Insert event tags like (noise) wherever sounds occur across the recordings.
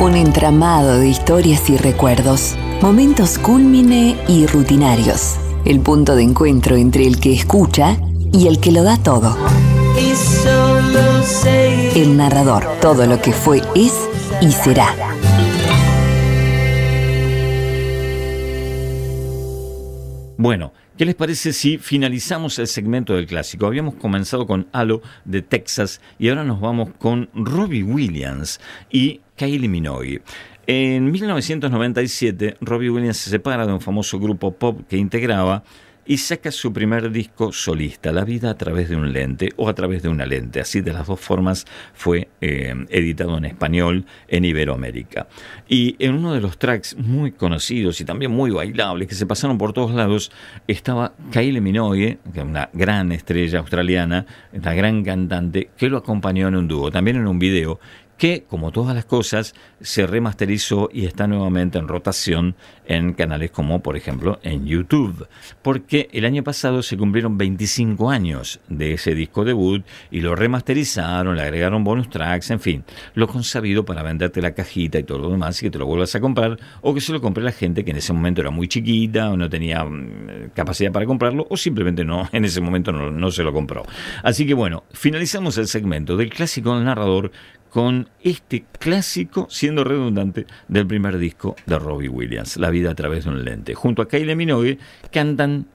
Un entramado de historias y recuerdos, momentos cúlmine y rutinarios. El punto de encuentro entre el que escucha y el que lo da todo. El narrador, todo lo que fue, es y será. Bueno, ¿qué les parece si finalizamos el segmento del clásico? Habíamos comenzado con Halo de Texas y ahora nos vamos con Robbie Williams y Kylie Minogue. En 1997, Robbie Williams se separa de un famoso grupo pop que integraba y saca su primer disco solista, La vida a través de un lente o a través de una lente. Así de las dos formas fue eh, editado en español en Iberoamérica. Y en uno de los tracks muy conocidos y también muy bailables que se pasaron por todos lados estaba Kylie Minogue, que es una gran estrella australiana, una gran cantante, que lo acompañó en un dúo, también en un video que, como todas las cosas, se remasterizó y está nuevamente en rotación en canales como, por ejemplo, en YouTube. Porque el año pasado se cumplieron 25 años de ese disco debut y lo remasterizaron, le agregaron bonus tracks, en fin, lo consabido para venderte la cajita y todo lo demás y que te lo vuelvas a comprar o que se lo compre la gente que en ese momento era muy chiquita o no tenía mm, capacidad para comprarlo o simplemente no, (laughs) en ese momento no, no se lo compró. Así que bueno, finalizamos el segmento del clásico del narrador con este clásico, siendo redundante, del primer disco de Robbie Williams, La vida a través de un lente. Junto a Kylie Minogue cantan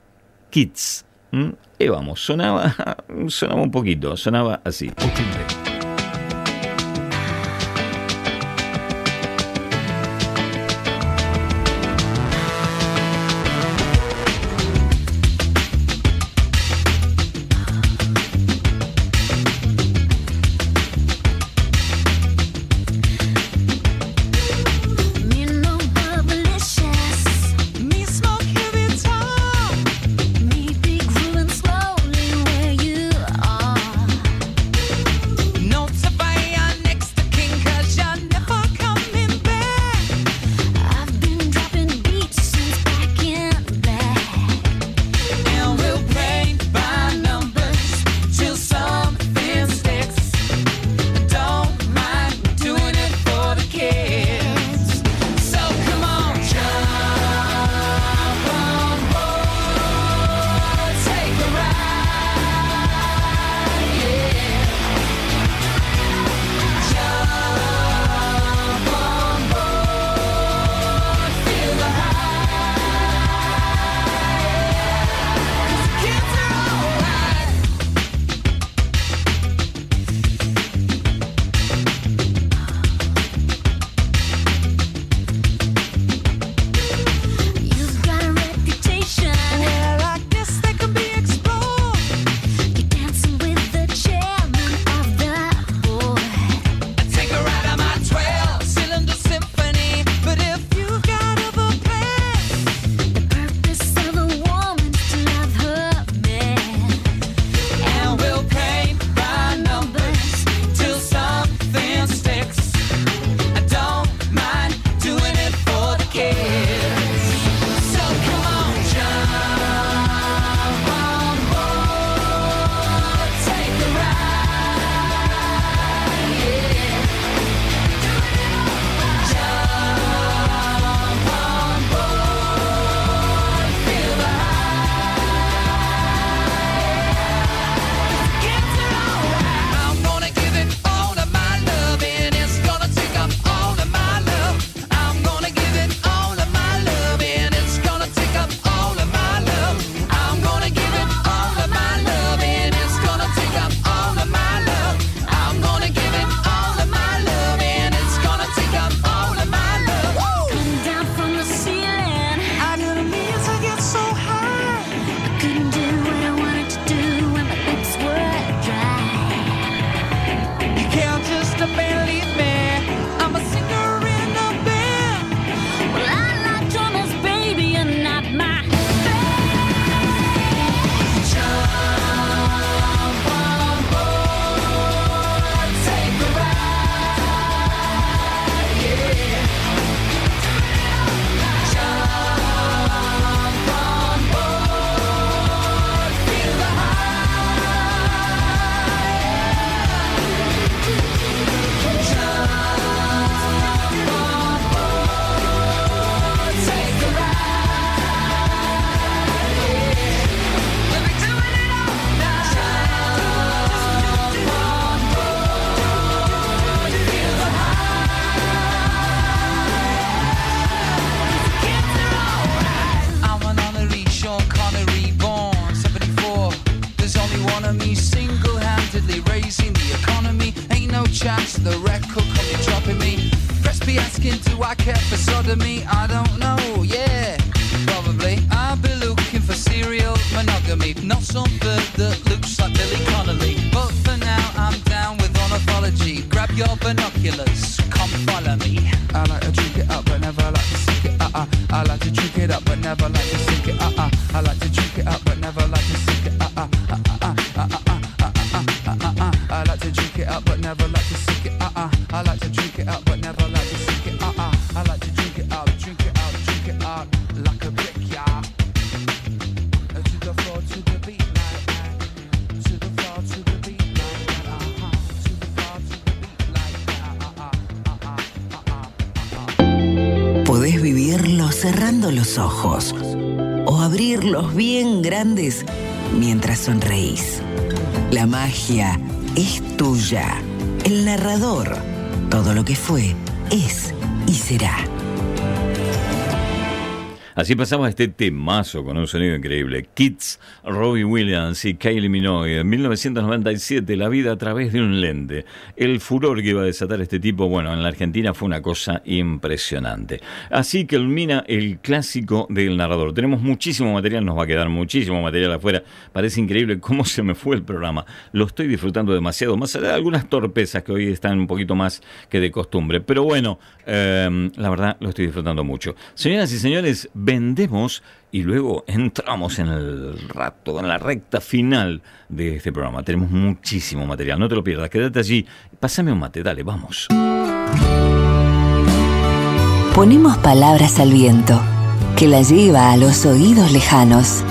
Kids. Y vamos, sonaba, (laughs) sonaba un poquito, sonaba así. I care for sodomy? I don't know, yeah, probably. I'll be looking for serial monogamy, not some bird mientras sonreís. La magia es tuya. El narrador, todo lo que fue, es y será. Así pasamos este temazo con un sonido increíble. Kids, Robbie Williams y Kylie Minogue. En 1997, La vida a través de un lente. El furor que iba a desatar este tipo, bueno, en la Argentina fue una cosa impresionante. Así que culmina el clásico del narrador. Tenemos muchísimo material, nos va a quedar muchísimo material afuera. Parece increíble cómo se me fue el programa. Lo estoy disfrutando demasiado, más allá de algunas torpezas que hoy están un poquito más que de costumbre. Pero bueno, eh, la verdad lo estoy disfrutando mucho. Señoras y señores, vendemos y luego entramos en el rato, en la recta final de este programa. Tenemos muchísimo material, no te lo pierdas, quédate allí. Pásame un mate, dale, vamos. Ponemos palabras al viento, que la lleva a los oídos lejanos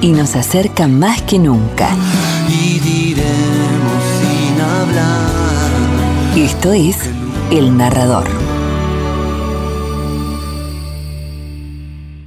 y nos acerca más que nunca. y diremos sin hablar. Esto es El Narrador.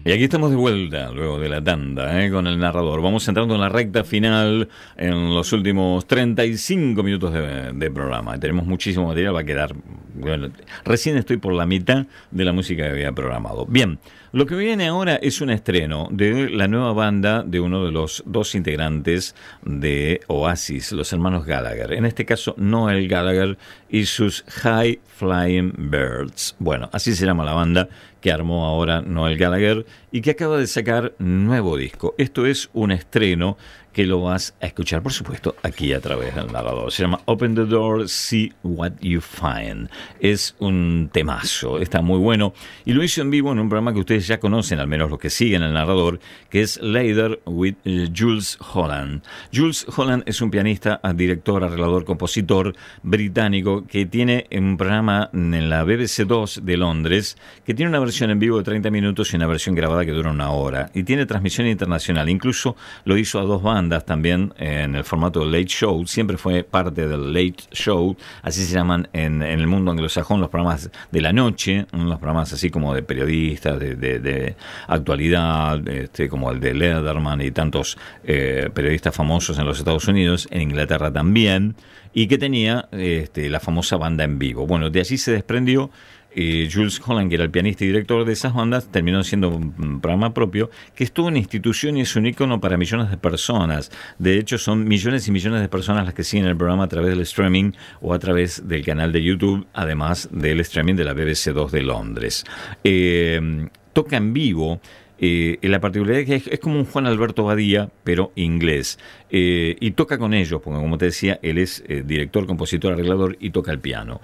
Y aquí estamos de vuelta, luego de la tanda, ¿eh? con el narrador. Vamos entrando en la recta final, en los últimos 35 minutos de, de programa. Tenemos muchísimo material, va a quedar... bueno, recién estoy por la mitad de la música que había programado. Bien, lo que viene ahora es un estreno de la nueva banda de uno de los dos integrantes de Oasis, los hermanos Gallagher. En este caso, Noel Gallagher y sus High Flying Birds. Bueno, así se llama la banda que armó ahora Noel Gallagher y que acaba de sacar nuevo disco. Esto es un estreno que lo vas a escuchar, por supuesto, aquí a través del narrador. Se llama Open the Door, See What You Find. Es un temazo, está muy bueno. Y lo hizo en vivo en un programa que ustedes ya conocen, al menos los que siguen el narrador, que es Later with eh, Jules Holland. Jules Holland es un pianista, director, arreglador, compositor británico que tiene un programa en la BBC 2 de Londres que tiene una versión en vivo de 30 minutos y una versión grabada que dura una hora. Y tiene transmisión internacional. Incluso lo hizo a dos bandas también en el formato Late Show. Siempre fue parte del Late Show. Así se llaman en, en el mundo anglosajón los programas de la noche. Los programas así como de periodistas, de, de, de actualidad, este, como el de Lederman y tantos eh, periodistas famosos en los Estados Unidos. En Inglaterra también. Y que tenía este, la famosa banda en vivo. Bueno, de allí se desprendió eh, Jules Holland, que era el pianista y director de esas bandas, terminó siendo un programa propio que es toda una institución y es un ícono para millones de personas. De hecho, son millones y millones de personas las que siguen el programa a través del streaming o a través del canal de YouTube, además del streaming de la BBC 2 de Londres. Eh, toca en vivo. Eh, la particularidad es que es, es, como un Juan Alberto Badía, pero inglés. Eh, y toca con ellos, porque como te decía, él es eh, director, compositor, arreglador y toca el piano.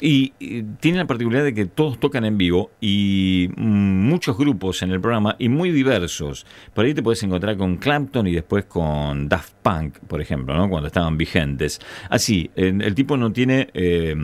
Y, tiene la particularidad de que todos tocan en vivo y muchos grupos en el programa y muy diversos. Por ahí te puedes encontrar con Clapton y después con Daft Punk, por ejemplo, ¿no? cuando estaban vigentes. Así, el, el tipo no tiene eh,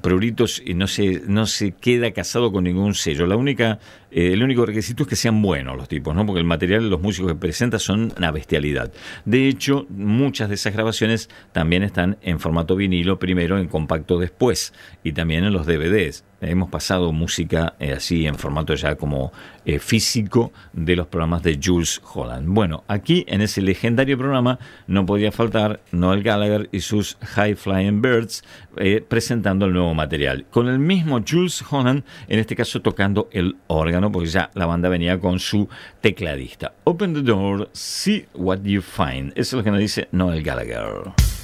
pruritos y no se, no se queda casado con ningún sello. La única, eh, el único requisito es que sean buenos los tipos, ¿no? porque el material de los músicos que presenta son una bestialidad. De hecho, muchas de esas grabaciones también están en formato vinilo primero, en compacto después y también en los DVDs. Hemos pasado música eh, así en formato ya como eh, físico de los programas de Jules Holland. Bueno, aquí en ese legendario programa no podía faltar Noel Gallagher y sus High Flying Birds eh, presentando el nuevo material. Con el mismo Jules Holland, en este caso tocando el órgano, porque ya la banda venía con su tecladista. Open the door, see what you find. Eso es lo que nos dice Noel Gallagher.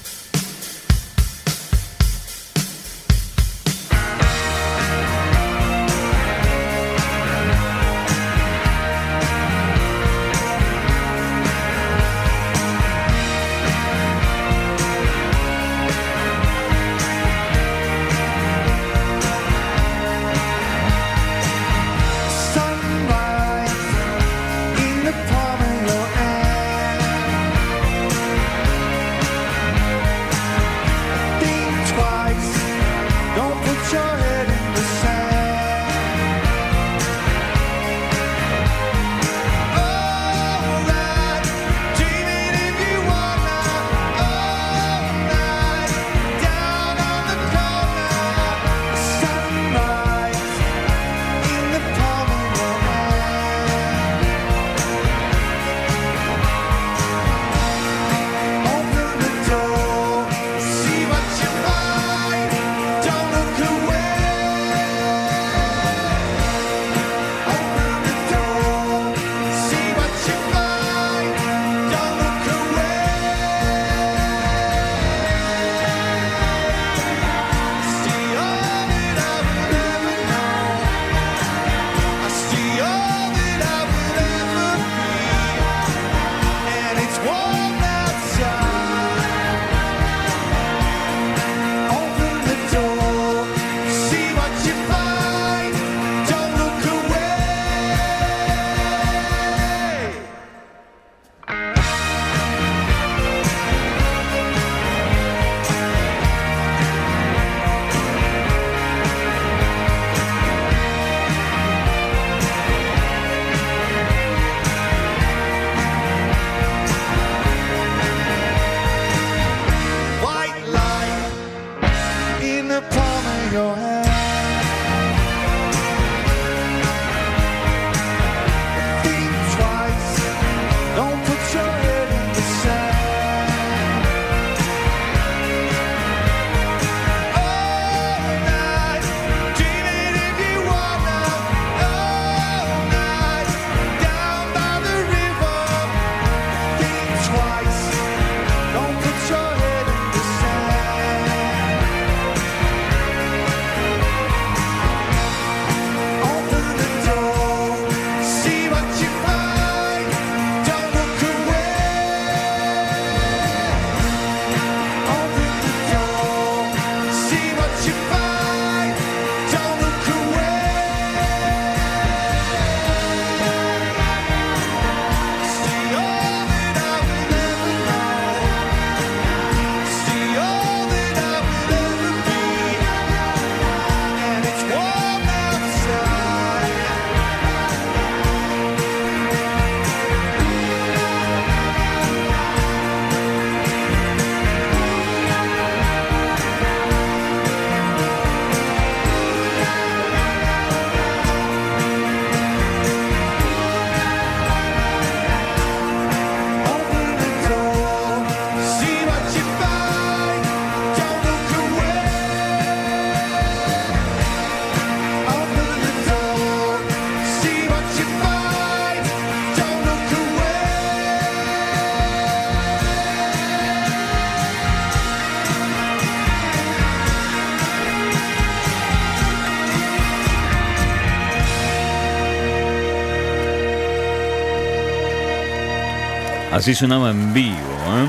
Así sonaba en vivo, ¿eh?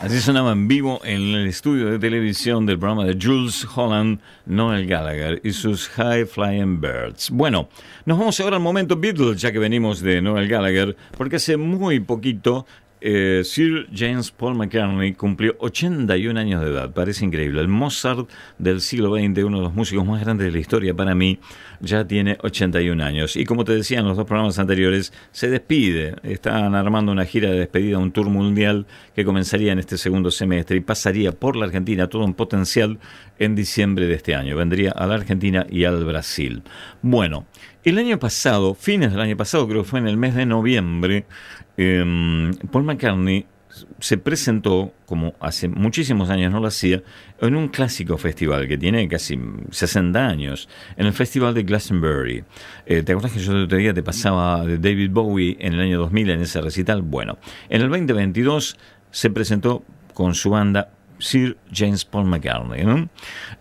Así sonaba en vivo en el estudio de televisión del programa de Jules Holland, Noel Gallagher y sus High Flying Birds. Bueno, nos vamos ahora al momento Beatles, ya que venimos de Noel Gallagher, porque hace muy poquito eh, Sir James Paul McCartney cumplió 81 años de edad. Parece increíble. El Mozart del siglo XX, uno de los músicos más grandes de la historia para mí, ya tiene 81 años. Y como te decía en los dos programas anteriores, se despide. Están armando una gira de despedida, un tour mundial que comenzaría en este segundo semestre y pasaría por la Argentina, todo un potencial, en diciembre de este año. Vendría a la Argentina y al Brasil. Bueno, el año pasado, fines del año pasado, creo que fue en el mes de noviembre, eh, Paul McCartney se presentó, como hace muchísimos años no lo hacía, en un clásico festival que tiene casi 60 años, en el Festival de Glastonbury. Eh, ¿Te acuerdas que yo el otro día te pasaba de David Bowie en el año 2000 en ese recital? Bueno, en el 2022 se presentó con su banda Sir James Paul McCartney. ¿no?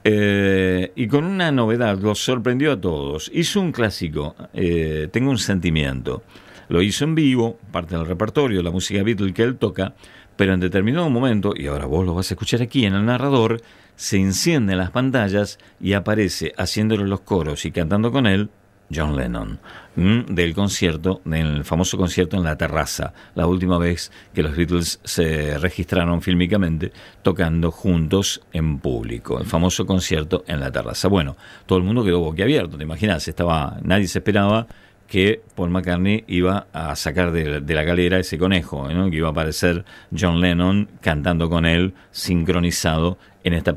Eh, y con una novedad, los sorprendió a todos. Hizo un clásico, eh, Tengo un sentimiento. Lo hizo en vivo, parte del repertorio, la música Beatle que él toca, pero en determinado momento, y ahora vos lo vas a escuchar aquí en el narrador, se encienden las pantallas y aparece haciéndole los coros y cantando con él John Lennon, mm, del concierto, del famoso concierto en la terraza, la última vez que los Beatles se registraron fílmicamente tocando juntos en público, el famoso concierto en la terraza. Bueno, todo el mundo quedó boquiabierto, te imaginas, estaba, nadie se esperaba que Paul McCartney iba a sacar de, de la galera ese conejo, ¿no? que iba a aparecer John Lennon cantando con él, sincronizado en esta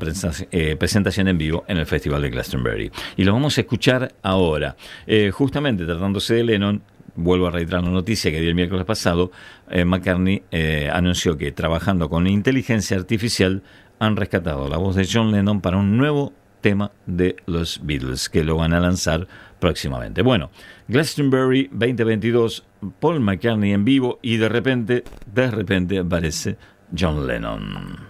eh, presentación en vivo en el Festival de Glastonbury. Y lo vamos a escuchar ahora. Eh, justamente tratándose de Lennon, vuelvo a reiterar la noticia que di el miércoles pasado, eh, McCartney eh, anunció que trabajando con inteligencia artificial han rescatado la voz de John Lennon para un nuevo tema de los Beatles, que lo van a lanzar próximamente. Bueno, Glastonbury 2022, Paul McCartney en vivo y de repente, de repente aparece John Lennon.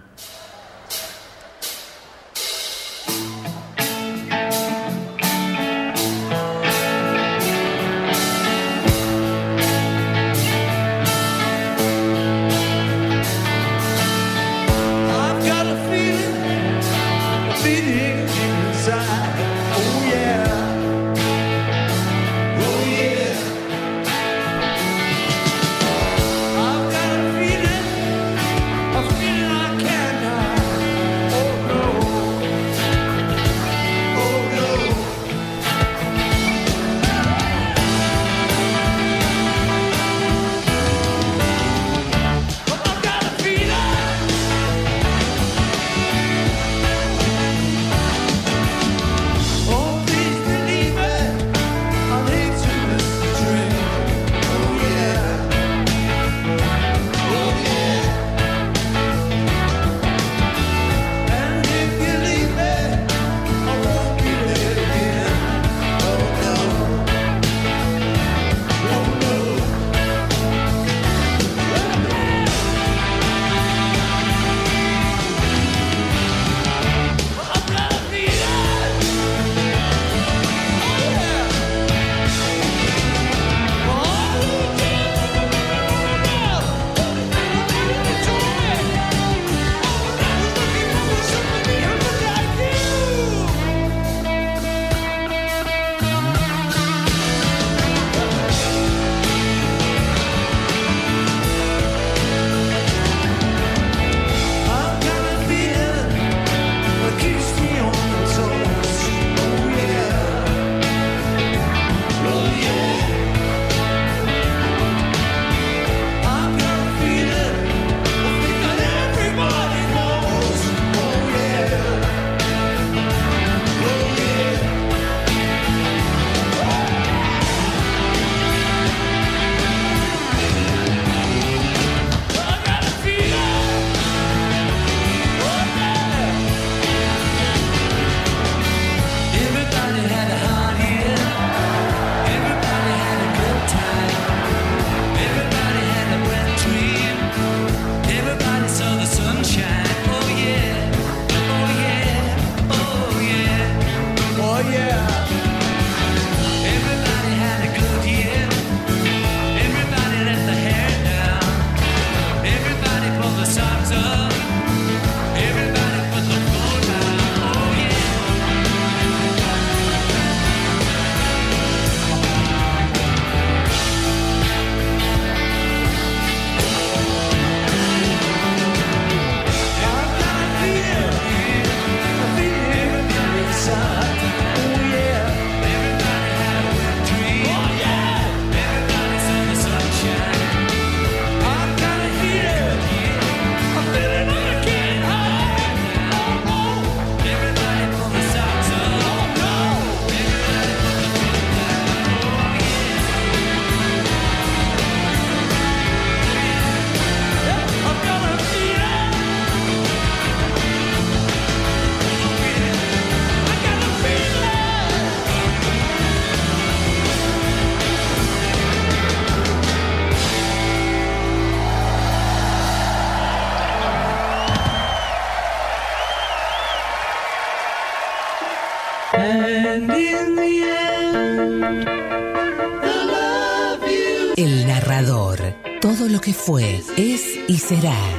Será.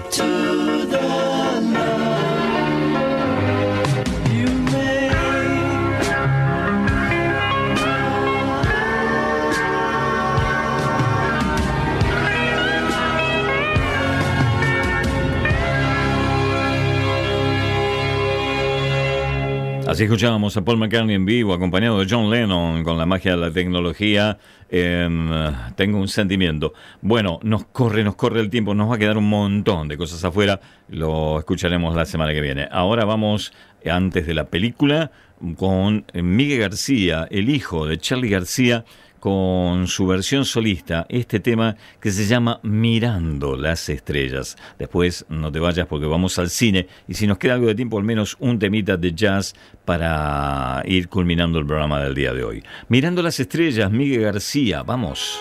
Escuchábamos a Paul McCartney en vivo, acompañado de John Lennon con la magia de la tecnología. eh, tengo un sentimiento. Bueno, nos corre, nos corre el tiempo, nos va a quedar un montón de cosas afuera. Lo escucharemos la semana que viene. Ahora vamos, antes de la película, con Miguel García, el hijo de Charlie García, con su versión solista, este tema que se llama Mirando las Estrellas. Después no te vayas porque vamos al cine y si nos queda algo de tiempo, al menos un temita de jazz para ir culminando el programa del día de hoy. Mirando las Estrellas, Miguel García, vamos.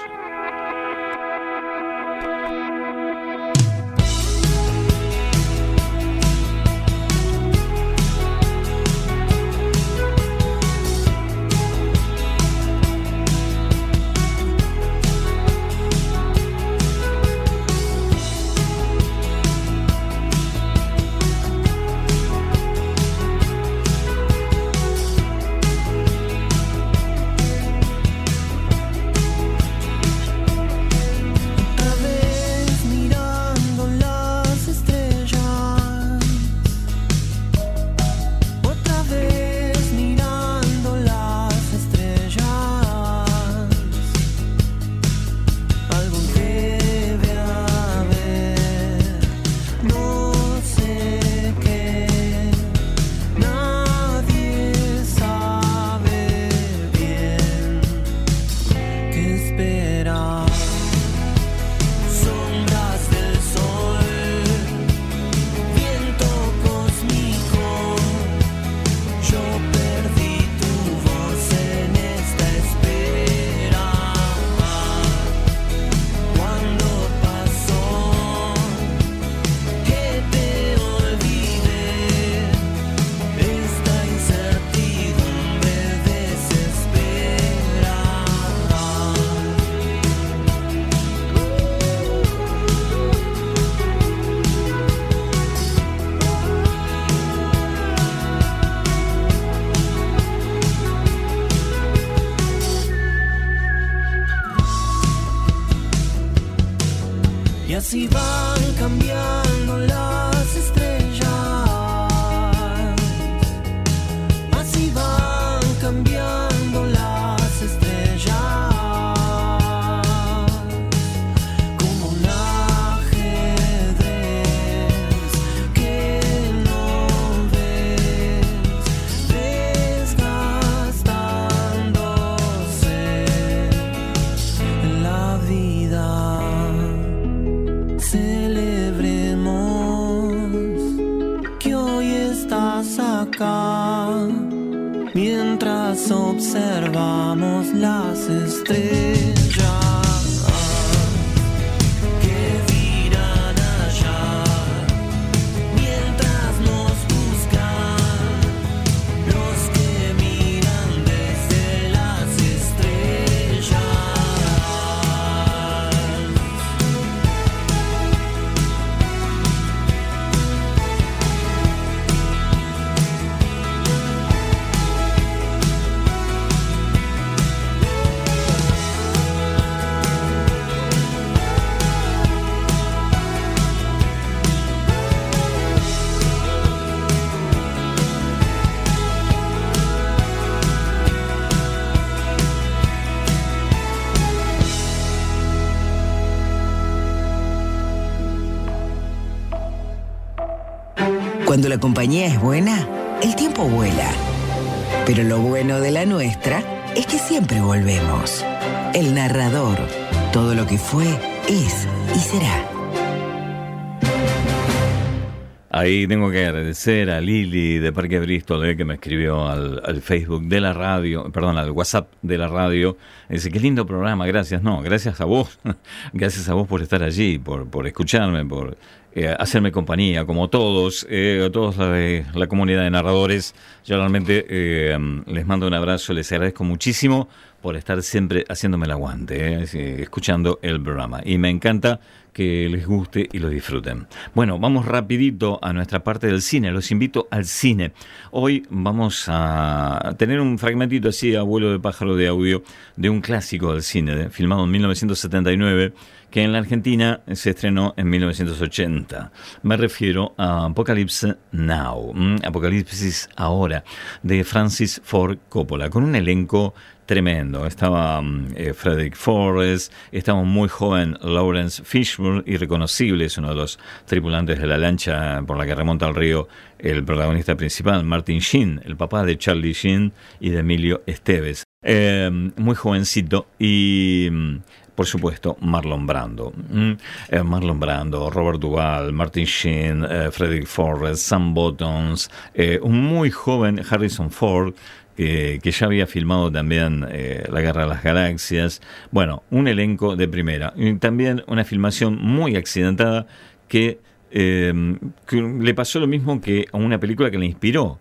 Observamos las estrellas la compañía es buena, el tiempo vuela. Pero lo bueno de la nuestra es que siempre volvemos. El narrador. Todo lo que fue, es y será. Ahí tengo que agradecer a Lili de Parque Bristol que me escribió al, al Facebook de la radio, perdón, al WhatsApp de la radio. Dice, qué lindo programa, gracias. No, gracias a vos. (laughs) gracias a vos por estar allí, por, por escucharme, por eh, hacerme compañía, como todos, eh, a todos la, de la comunidad de narradores. Yo realmente eh, les mando un abrazo, les agradezco muchísimo por estar siempre haciéndome el aguante, eh, escuchando el programa. Y me encanta que les guste y lo disfruten. Bueno, vamos rapidito a nuestra parte del cine. Los invito al cine. Hoy vamos a tener un fragmentito así, abuelo de pájaro de audio, de un clásico del cine, filmado en 1979, que en la Argentina se estrenó en 1980. Me refiero a Apocalypse Now. Apocalipsis Ahora, de Francis Ford Coppola, con un elenco tremendo. Estaba mm, eh, Frederick Forrest, estaba muy joven Lawrence Fishburne, irreconocible, es uno de los tripulantes de la lancha por la que remonta al río el protagonista principal, Martin Sheen, el papá de Charlie Sheen y de Emilio Esteves. Eh, muy jovencito y... por supuesto, Marlon Brando. Mm, eh, Marlon Brando, Robert Duvall, Martin Sheen, eh, Frederick Forrest, Sam Bottoms, eh, un muy joven Harrison Ford, que, que ya había filmado también eh, La Guerra de las Galaxias. Bueno, un elenco de primera. Y también una filmación muy accidentada que, eh, que le pasó lo mismo que a una película que le inspiró,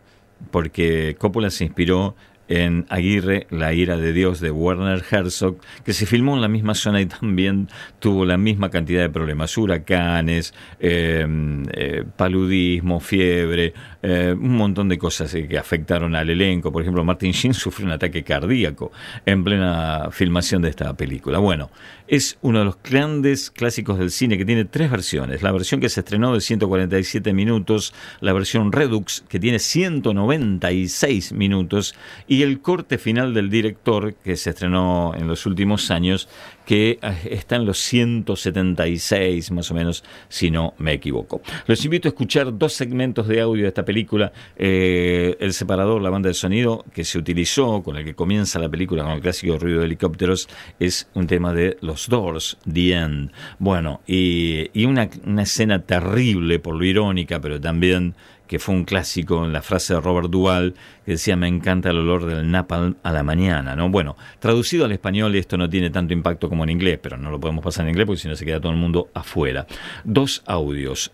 porque Coppola se inspiró en Aguirre, La ira de Dios de Werner Herzog, que se filmó en la misma zona y también tuvo la misma cantidad de problemas, huracanes, eh, eh, paludismo, fiebre, eh, un montón de cosas eh, que afectaron al elenco. Por ejemplo, Martin Sheen sufrió un ataque cardíaco en plena filmación de esta película. Bueno, es uno de los grandes clásicos del cine que tiene tres versiones. La versión que se estrenó de 147 minutos, la versión Redux que tiene 196 minutos y el corte final del director que se estrenó en los últimos años que eh, está en los 176 más o menos, si no me equivoco. Los invito a escuchar dos segmentos de audio de esta película, eh, el separador, la banda de sonido que se utilizó, con el que comienza la película, con el clásico ruido de helicópteros, es un tema de Los Doors, The End. Bueno, y, una escena terrible por lo irónica, pero también que fue un clásico en la frase de Robert Duvall, que decía, me encanta el olor del napalm a la mañana, ¿no? Bueno, traducido al español esto no tiene tanto impacto como en inglés, pero no lo podemos pasar en inglés porque si no se queda todo el mundo afuera. Dos audios.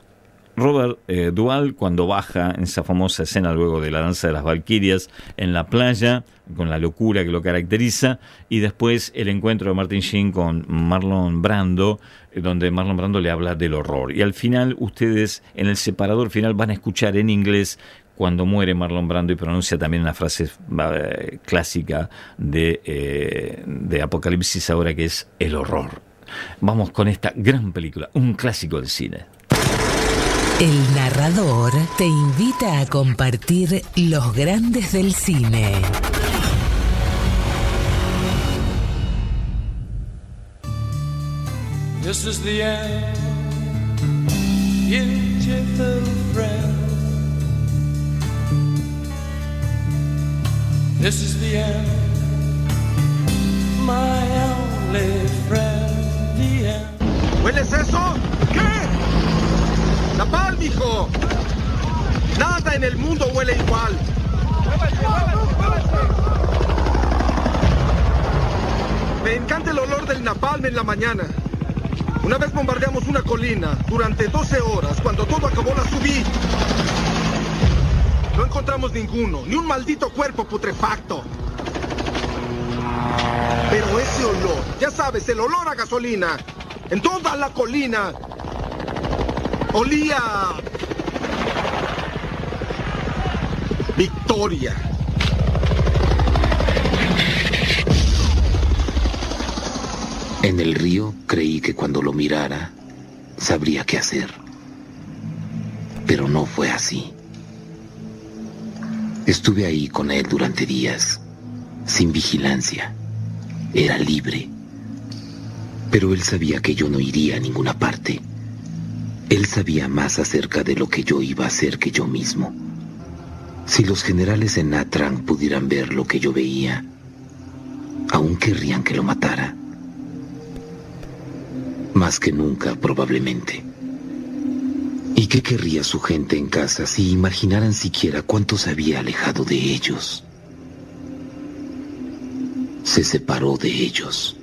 Robert eh, cuando baja en esa famosa escena luego de la danza de las Valquirias en la playa, con la locura que lo caracteriza, y después el encuentro de Martin Sheen con Marlon Brando, eh, donde Marlon Brando le habla del horror. Y al final ustedes en el separador final van a escuchar en inglés cuando muere Marlon Brando y pronuncia también una frase eh, clásica de, eh, de Apocalipsis ahora que es el horror. Vamos con esta gran película, un clásico del cine. El narrador te invita a compartir los grandes del cine. This is the end, beautiful friend. This is the end, my only friend. The end. ¿Hueles eso? Napalm, hijo. Nada en el mundo huele igual. Me encanta el olor del napalm en la mañana. Una vez bombardeamos una colina durante 12 horas. Cuando todo acabó, la subí. No encontramos ninguno, ni un maldito cuerpo putrefacto. Pero ese olor, ya sabes, el olor a gasolina, en toda la colina, olía... Victoria. En el río creí que cuando lo mirara sabría qué hacer. Pero no fue así. Estuve ahí con él durante días, sin vigilancia. Era libre. Pero él sabía que yo no iría a ninguna parte. Él sabía más acerca de lo que yo iba a hacer que yo mismo. Si los generales en Natrang pudieran ver lo que yo veía, aún querrían que lo matara. Más que nunca, probablemente. ¿Y qué querría su gente en casa si imaginaran siquiera cuánto se había alejado de ellos? Se separó de ellos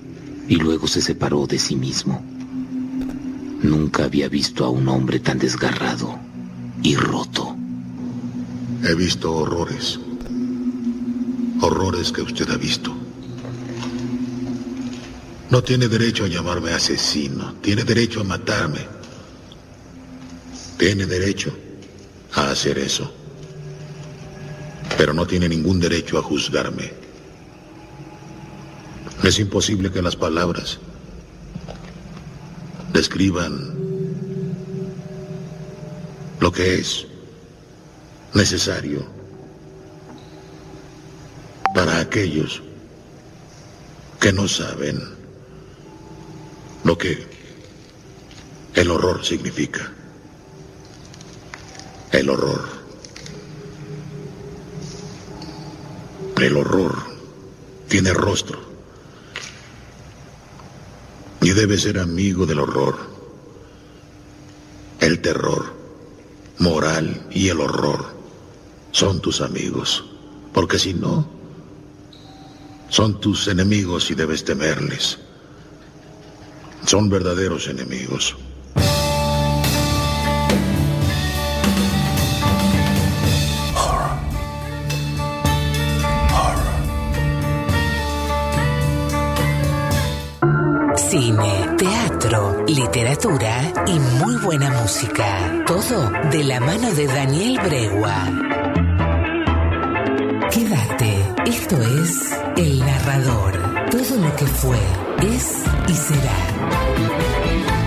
y luego se separó de sí mismo. Nunca había visto a un hombre tan desgarrado y roto. He visto horrores. Horrores que usted ha visto. No tiene derecho a llamarme asesino. Tiene derecho a matarme. Tiene derecho a hacer eso. Pero no tiene ningún derecho a juzgarme. Es imposible que las palabras describan lo que es necesario para aquellos que no saben lo que el horror significa. El horror. El horror tiene rostro y debe ser amigo del horror. El terror, moral y el horror son tus amigos, porque si no, son tus enemigos y debes temerles. Son verdaderos enemigos. Literatura y muy buena música. Todo de la mano de Daniel Bregua. Quédate, esto es El Narrador. Todo lo que fue, es y será.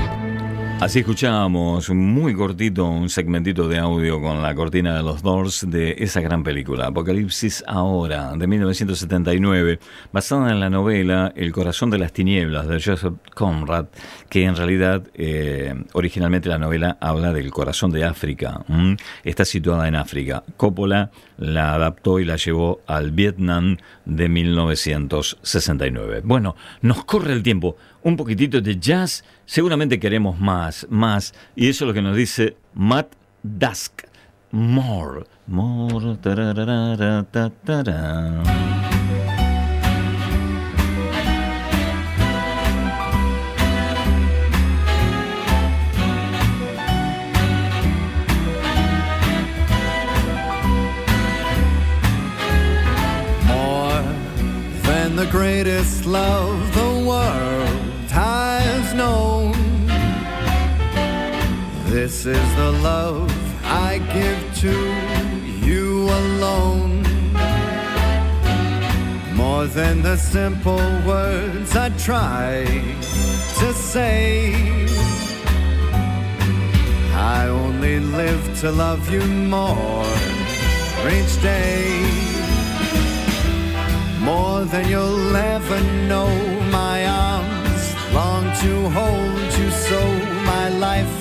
Así escuchábamos muy cortito un segmentito de audio con la cortina de los Doors de esa gran película, Apocalipsis Ahora, de 1979, basada en la novela El corazón de las tinieblas de Joseph Conrad, que en realidad eh, originalmente la novela habla del corazón de África. Está situada en África. Coppola la adaptó y la llevó al Vietnam de 1969. Bueno, nos corre el tiempo. Un poquitito de jazz, seguramente queremos más, más. Y eso es lo que nos dice Matt Dusk. More. More. tararara, than the greatest love the world known. This is the love I give to you alone. More than the simple words I try to say. I only live to love you more each day more than you'll ever know. To hold you so my life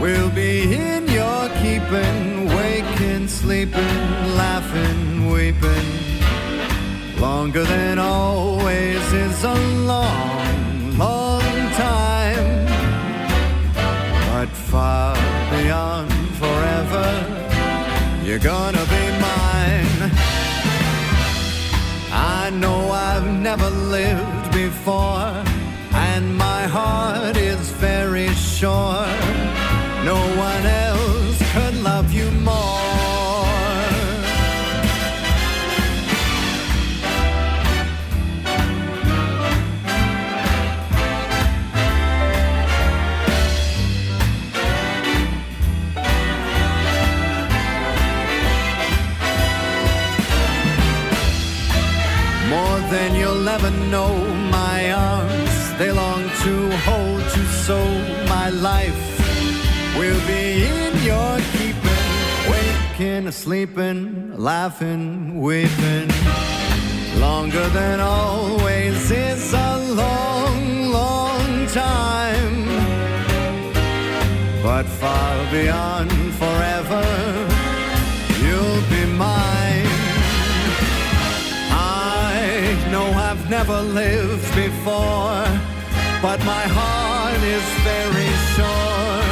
will be in your keeping, waking, sleeping, laughing, weeping. Longer than always is a long, long time, but far beyond forever, you're gonna be mine. I know I've never lived before, heart is very sure No one else could love you more. More than you'll ever know life will be in your keeping. Waking, sleeping, laughing, weeping. Longer than always is a long, long time. But far beyond forever, you'll be mine. I know I've never lived before, but my heart is very sure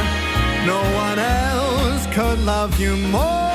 no one else could love you more.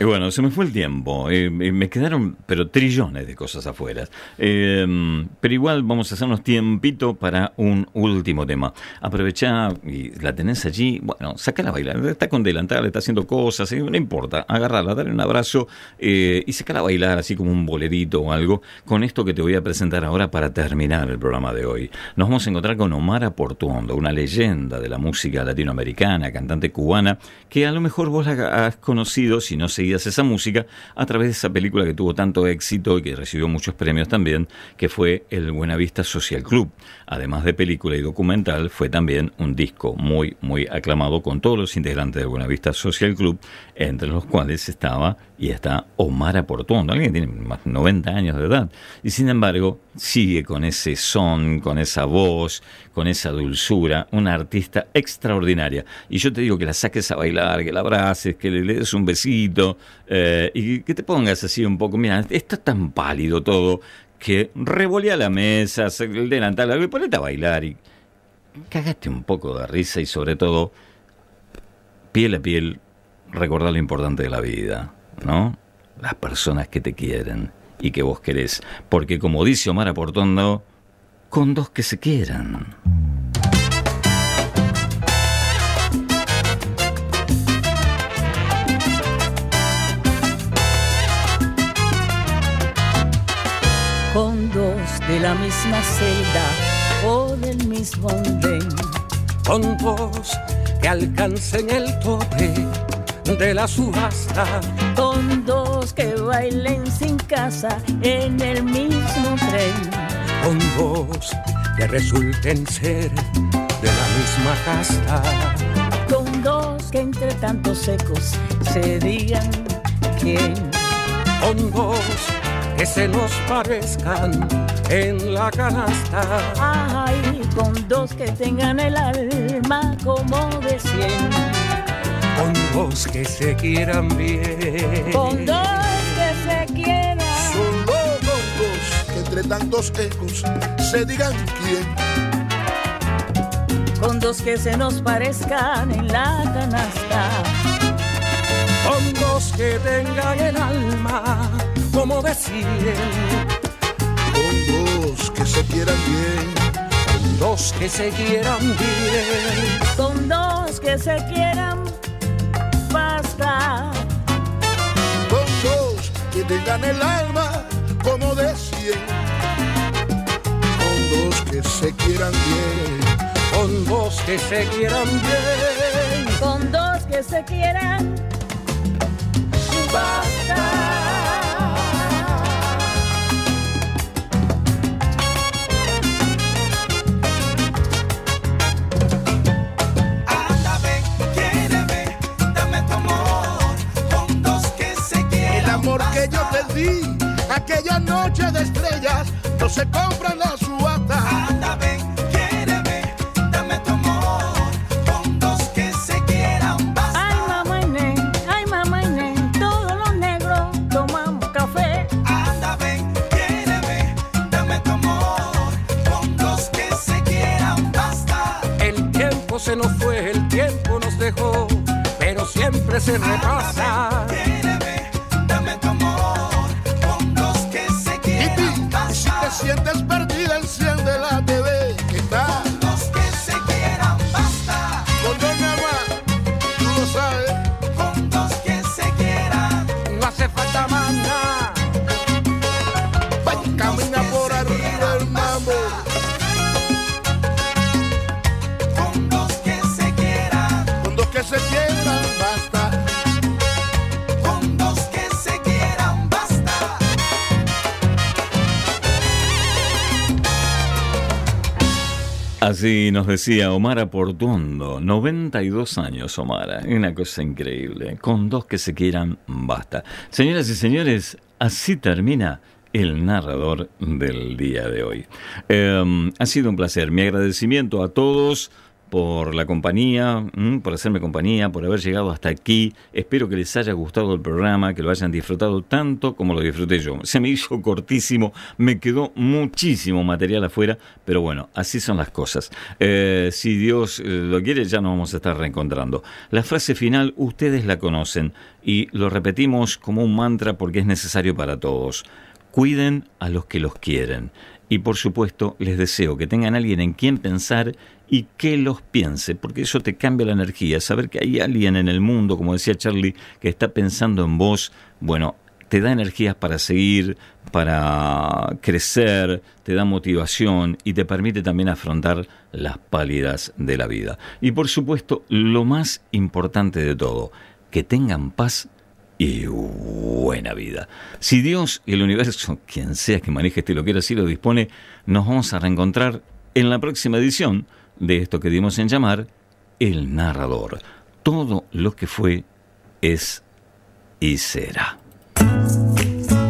Y bueno, se me fue el tiempo. eh, me quedaron, pero trillones de cosas afuera. Eh, pero igual vamos a hacernos tiempito para un último tema. Aprovechá y la tenés allí. Bueno, sacala a bailar. Está con delantal, está haciendo cosas. eh, no importa. Agarrala, dale un abrazo eh, y sacala a bailar así como un bolerito o algo. Con esto que te voy a presentar ahora para terminar el programa de hoy. Nos vamos a encontrar con Omar Portuondo, una leyenda de la música latinoamericana, cantante cubana, que a lo mejor vos la has conocido, si no esa música, a través de esa película que tuvo tanto éxito y que recibió muchos premios también, que fue el Buenavista Social Club. Además de película y documental, fue también un disco muy, muy aclamado con todos los integrantes de Buenavista Social Club, entre los cuales estaba y está Omar Portuondo, alguien tiene más de 90 años de edad, y sin embargo sigue con ese son, con esa voz, con esa dulzura, una artista extraordinaria. Y yo te digo que la saques a bailar, que la abraces, que le des un besito eh, y que te pongas así un poco, mira, está tan pálido todo que revolea la mesa, el delantal, ponete a bailar y cagaste un poco de risa y sobre todo, piel a piel, recordar lo importante de la vida, ¿no? Las personas que te quieren y que vos querés. Porque como dice Omar Portondo, con dos que se quieran. con dos de la misma celda o del mismo andén. con dos que alcancen el tope de la subasta, Con dos que bailen sin casa en el mismo tren. con dos que resulten ser de la misma casta, Con dos que entre tantos secos se digan quién. con dos que se nos parezcan en la canasta, Ay, con dos que tengan el alma como de cien. Con dos que se quieran bien, Con dos que se quieran. Solo con dos que entre tantos ecos se digan quién. Con dos que se nos parezcan en la canasta. con dos que tengan el alma como decían, Con dos que se quieran bien. dos que se quieran bien. Con dos que se quieran, basta. Con dos que tengan el alma como de cien. Con dos que se quieran bien. con dos que se quieran bien, Con dos que se quieran, basta. Di, aquella noche de estrellas, no se compra en la subasta. Anda, ven, quiéreme, dame tu amor, con dos que se quieran. Basta. Ay, mamá Inés, ay, mamá Inés, todos los negros tomamos café. Anda, ven, quiéreme, dame tu amor, con dos que se quieran. Basta. el tiempo se nos fue, el tiempo nos dejó, pero siempre se repasa. Así nos decía Omar Portuondo, 92 años Omar, una cosa increíble, con dos que se quieran basta. Señoras y señores, así termina el narrador del día de hoy. Eh, ha sido un placer, mi agradecimiento a todos por la compañía, por hacerme compañía, por haber llegado hasta aquí. Espero que les haya gustado el programa, que lo hayan disfrutado tanto como lo disfruté yo. Se me hizo cortísimo, me quedó muchísimo material afuera, pero bueno, así son las cosas. Eh, si Dios eh, lo quiere, ya nos vamos a estar reencontrando. La frase final, ustedes la conocen y lo repetimos como un mantra porque es necesario para todos. Cuiden a los que los quieren. Y por supuesto, les deseo que tengan alguien en quien pensar y que los piense, porque eso te cambia la energía. Saber que hay alguien en el mundo, como decía Charlie, que está pensando en vos, bueno, te da energías para seguir, para crecer, te da motivación y te permite también afrontar las pálidas de la vida. Y por supuesto, lo más importante de todo, que tengan paz y buena vida. Si Dios y el universo, quien sea que maneje este lo quiera así lo dispone, nos vamos a reencontrar en la próxima edición de esto que dimos en llamar El Narrador. Todo lo que fue, es y será.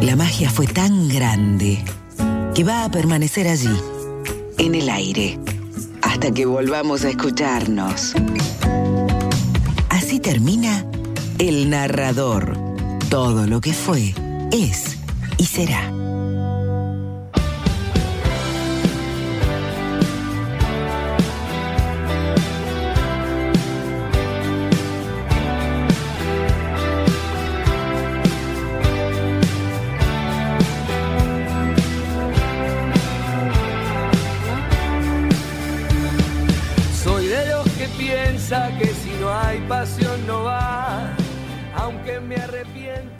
La magia fue tan grande que va a permanecer allí, en el aire, hasta que volvamos a escucharnos. Así termina El Narrador. Todo lo que fue, es y será. Soy de los que piensa que si no hay pasión no va, sigo